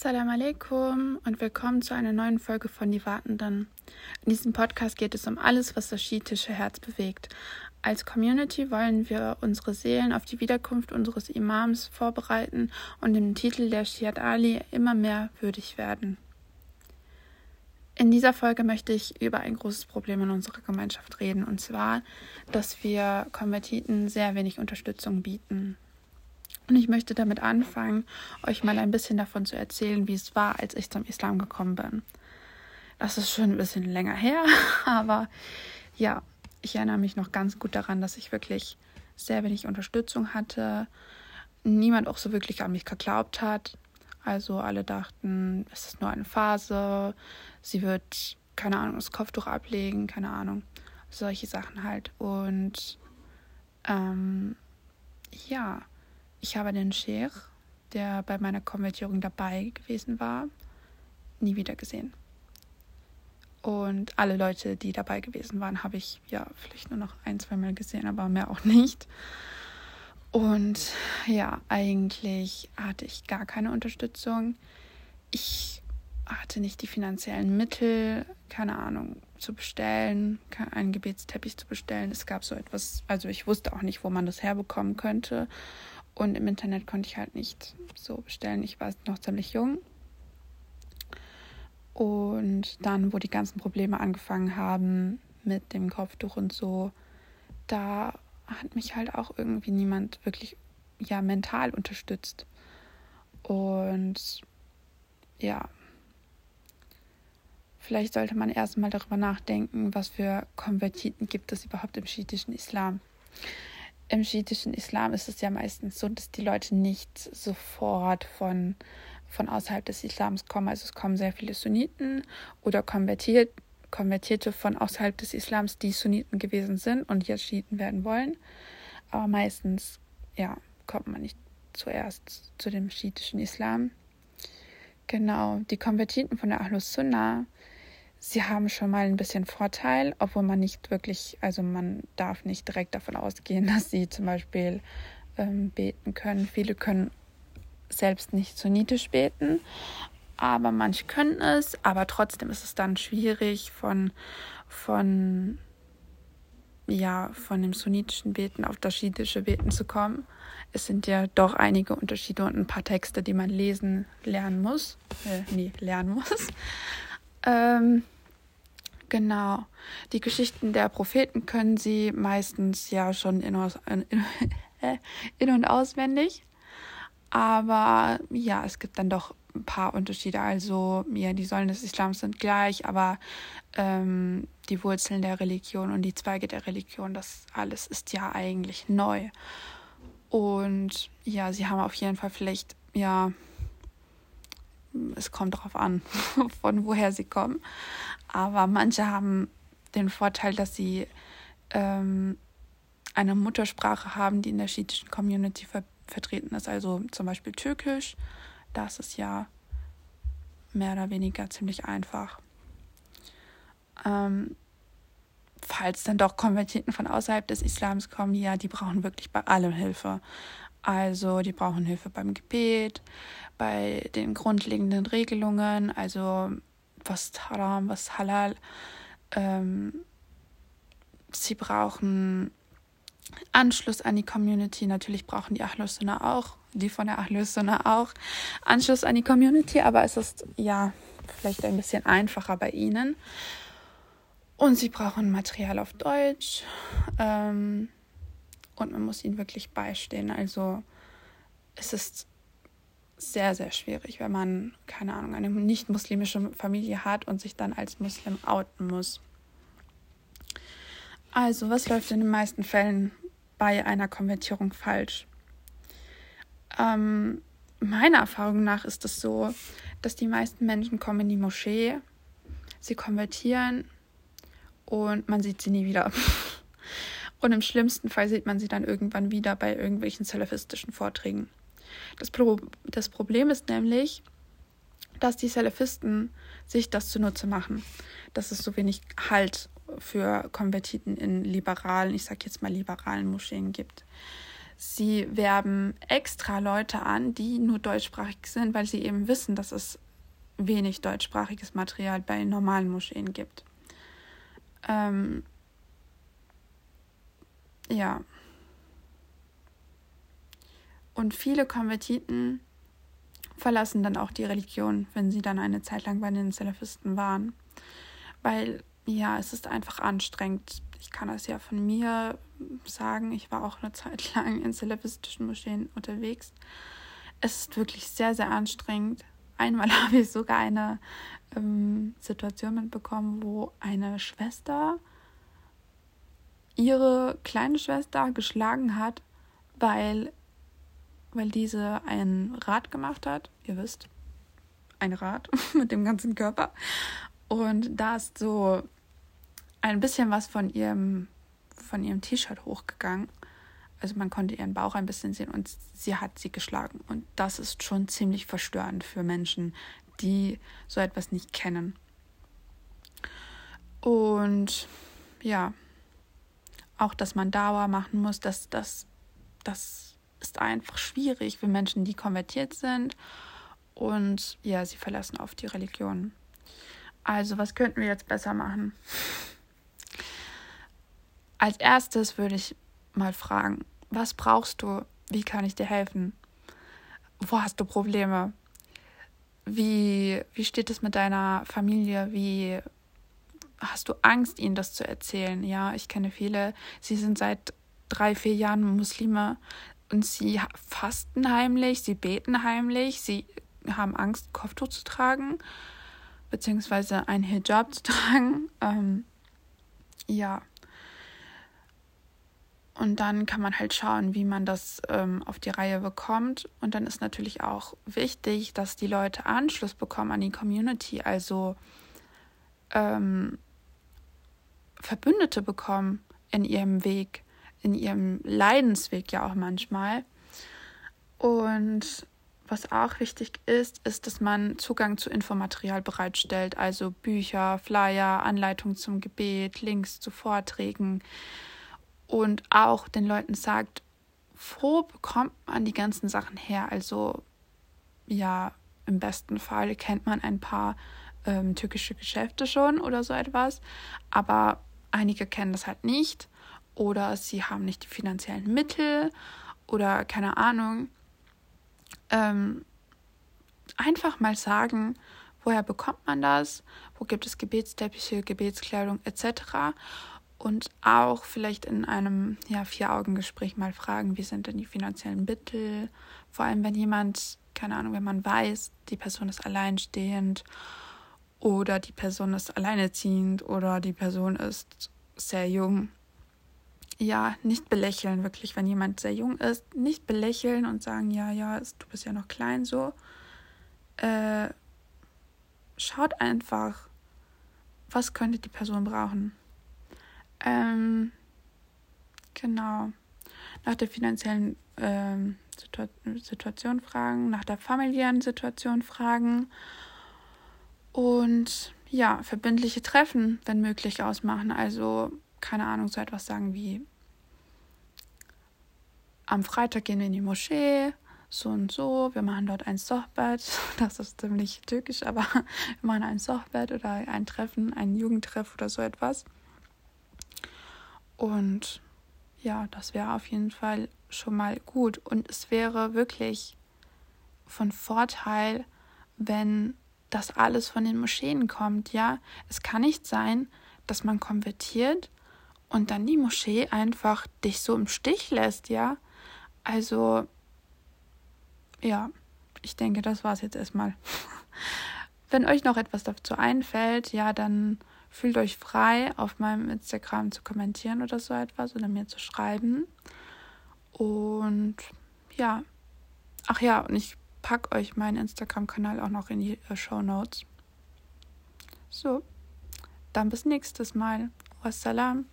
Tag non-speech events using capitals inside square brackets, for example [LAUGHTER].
Salam alaikum und willkommen zu einer neuen Folge von Die Wartenden. In diesem Podcast geht es um alles, was das schiitische Herz bewegt. Als Community wollen wir unsere Seelen auf die Wiederkunft unseres Imams vorbereiten und dem Titel der Shiat Ali immer mehr würdig werden. In dieser Folge möchte ich über ein großes Problem in unserer Gemeinschaft reden, und zwar, dass wir Konvertiten sehr wenig Unterstützung bieten. Und ich möchte damit anfangen, euch mal ein bisschen davon zu erzählen, wie es war, als ich zum Islam gekommen bin. Das ist schon ein bisschen länger her, [LAUGHS] aber ja, ich erinnere mich noch ganz gut daran, dass ich wirklich sehr wenig Unterstützung hatte. Niemand auch so wirklich an mich geglaubt hat. Also alle dachten, es ist nur eine Phase, sie wird, keine Ahnung, das Kopftuch ablegen, keine Ahnung, solche Sachen halt. Und ähm, ja, ich habe den Sheikh, der bei meiner Konvertierung dabei gewesen war, nie wieder gesehen. Und alle Leute, die dabei gewesen waren, habe ich ja vielleicht nur noch ein, zwei Mal gesehen, aber mehr auch nicht. Und ja, eigentlich hatte ich gar keine Unterstützung. Ich hatte nicht die finanziellen Mittel, keine Ahnung, zu bestellen, einen Gebetsteppich zu bestellen. Es gab so etwas, also ich wusste auch nicht, wo man das herbekommen könnte. Und im Internet konnte ich halt nicht so bestellen. Ich war noch ziemlich jung. Und dann, wo die ganzen Probleme angefangen haben mit dem Kopftuch und so, da hat mich halt auch irgendwie niemand wirklich ja mental unterstützt. Und ja, vielleicht sollte man erstmal darüber nachdenken, was für Konvertiten gibt es überhaupt im schiitischen Islam im schiitischen Islam ist es ja meistens so, dass die Leute nicht sofort von, von außerhalb des Islams kommen. Also es kommen sehr viele Sunniten oder konvertiert, Konvertierte von außerhalb des Islams, die Sunniten gewesen sind und jetzt Schiiten werden wollen. Aber meistens, ja, kommt man nicht zuerst zu dem schiitischen Islam. Genau, die Konvertiten von der Ahlus Sunnah sie haben schon mal ein bisschen Vorteil, obwohl man nicht wirklich, also man darf nicht direkt davon ausgehen, [LAUGHS] dass sie zum Beispiel ähm, beten können. Viele können selbst nicht sunnitisch beten, aber manche können es, aber trotzdem ist es dann schwierig von, von ja, von dem sunnitischen Beten auf das schiitische Beten zu kommen. Es sind ja doch einige Unterschiede und ein paar Texte, die man lesen lernen muss. Äh, nee, lernen muss. Ähm, genau. Die Geschichten der Propheten können sie meistens ja schon in, in, [LAUGHS] in und auswendig. Aber ja, es gibt dann doch ein paar Unterschiede. Also, ja, die Säulen des Islams sind gleich, aber ähm, die Wurzeln der Religion und die Zweige der Religion, das alles ist ja eigentlich neu. Und ja, sie haben auf jeden Fall vielleicht, ja, es kommt darauf an, [LAUGHS] von woher sie kommen. Aber manche haben den Vorteil, dass sie ähm, eine Muttersprache haben, die in der schiitischen Community ver vertreten ist. Also zum Beispiel Türkisch. Das ist ja mehr oder weniger ziemlich einfach. Ähm, falls dann doch Konvertiten von außerhalb des Islams kommen, ja, die brauchen wirklich bei allem Hilfe. Also die brauchen Hilfe beim Gebet, bei den grundlegenden Regelungen, also was Haram, was Halal. Ähm, sie brauchen Anschluss an die Community. Natürlich brauchen die Ahlus auch, die von der Ahlus auch Anschluss an die Community, aber es ist ja vielleicht ein bisschen einfacher bei ihnen. Und sie brauchen Material auf Deutsch. Ähm, und man muss ihnen wirklich beistehen. Also es ist sehr, sehr schwierig, wenn man, keine Ahnung, eine nicht-muslimische Familie hat und sich dann als Muslim outen muss. Also, was läuft in den meisten Fällen bei einer Konvertierung falsch? Ähm, meiner Erfahrung nach ist es so, dass die meisten Menschen kommen in die Moschee, sie konvertieren und man sieht sie nie wieder. [LAUGHS] Und im schlimmsten Fall sieht man sie dann irgendwann wieder bei irgendwelchen salafistischen Vorträgen. Das, Pro das Problem ist nämlich, dass die Salafisten sich das zunutze machen, dass es so wenig Halt für Konvertiten in liberalen, ich sag jetzt mal liberalen Moscheen gibt. Sie werben extra Leute an, die nur deutschsprachig sind, weil sie eben wissen, dass es wenig deutschsprachiges Material bei normalen Moscheen gibt. Ähm, ja. Und viele Konvertiten verlassen dann auch die Religion, wenn sie dann eine Zeit lang bei den Salafisten waren. Weil, ja, es ist einfach anstrengend. Ich kann das ja von mir sagen. Ich war auch eine Zeit lang in salafistischen Moscheen unterwegs. Es ist wirklich sehr, sehr anstrengend. Einmal [LAUGHS] habe ich sogar eine ähm, Situation mitbekommen, wo eine Schwester ihre kleine Schwester geschlagen hat, weil, weil diese ein Rad gemacht hat. Ihr wisst, ein Rad [LAUGHS] mit dem ganzen Körper. Und da ist so ein bisschen was von ihrem, von ihrem T-Shirt hochgegangen. Also man konnte ihren Bauch ein bisschen sehen und sie hat sie geschlagen. Und das ist schon ziemlich verstörend für Menschen, die so etwas nicht kennen. Und ja, auch, dass man Dauer machen muss, das, das, das ist einfach schwierig für Menschen, die konvertiert sind und ja, sie verlassen oft die Religion. Also, was könnten wir jetzt besser machen? Als erstes würde ich mal fragen, was brauchst du? Wie kann ich dir helfen? Wo hast du Probleme? Wie, wie steht es mit deiner Familie? Wie hast du Angst, ihnen das zu erzählen? Ja, ich kenne viele, sie sind seit drei, vier Jahren Muslime und sie fasten heimlich, sie beten heimlich, sie haben Angst, Kopftuch zu tragen, beziehungsweise ein Hijab zu [LAUGHS] tragen. Ähm, ja. Und dann kann man halt schauen, wie man das ähm, auf die Reihe bekommt. Und dann ist natürlich auch wichtig, dass die Leute Anschluss bekommen an die Community. Also ähm, Verbündete bekommen in ihrem Weg, in ihrem Leidensweg ja auch manchmal. Und was auch wichtig ist, ist, dass man Zugang zu Infomaterial bereitstellt, also Bücher, Flyer, Anleitungen zum Gebet, Links zu Vorträgen und auch den Leuten sagt, wo bekommt man die ganzen Sachen her? Also ja, im besten Fall kennt man ein paar ähm, türkische Geschäfte schon oder so etwas, aber Einige kennen das halt nicht oder sie haben nicht die finanziellen Mittel oder keine Ahnung. Ähm, einfach mal sagen, woher bekommt man das, wo gibt es Gebetsteppiche, Gebetskleidung etc. Und auch vielleicht in einem ja, Vier-Augen-Gespräch mal fragen, wie sind denn die finanziellen Mittel, vor allem wenn jemand, keine Ahnung, wenn man weiß, die Person ist alleinstehend oder die Person ist alleinerziehend oder die Person ist sehr jung. Ja, nicht belächeln, wirklich, wenn jemand sehr jung ist, nicht belächeln und sagen, ja, ja, du bist ja noch klein, so. Äh, schaut einfach, was könnte die Person brauchen. Ähm, genau. Nach der finanziellen ähm, Situation fragen, nach der familiären Situation fragen und ja, verbindliche Treffen, wenn möglich, ausmachen. Also, keine Ahnung, so etwas sagen wie am Freitag gehen wir in die Moschee, so und so, wir machen dort ein Sochbett. [LAUGHS] Das ist ziemlich türkisch, aber [LAUGHS] wir machen ein Sochbett oder ein Treffen, ein Jugendtreff oder so etwas. Und ja, das wäre auf jeden Fall schon mal gut. Und es wäre wirklich von Vorteil, wenn das alles von den Moscheen kommt, ja. Es kann nicht sein, dass man konvertiert und dann die Moschee einfach dich so im Stich lässt, ja. Also, ja, ich denke, das war es jetzt erstmal. [LAUGHS] Wenn euch noch etwas dazu einfällt, ja, dann fühlt euch frei, auf meinem Instagram zu kommentieren oder so etwas oder mir zu schreiben. Und ja, ach ja, und ich packe euch meinen Instagram-Kanal auch noch in die äh, Show Notes. So, dann bis nächstes Mal. Wassalam.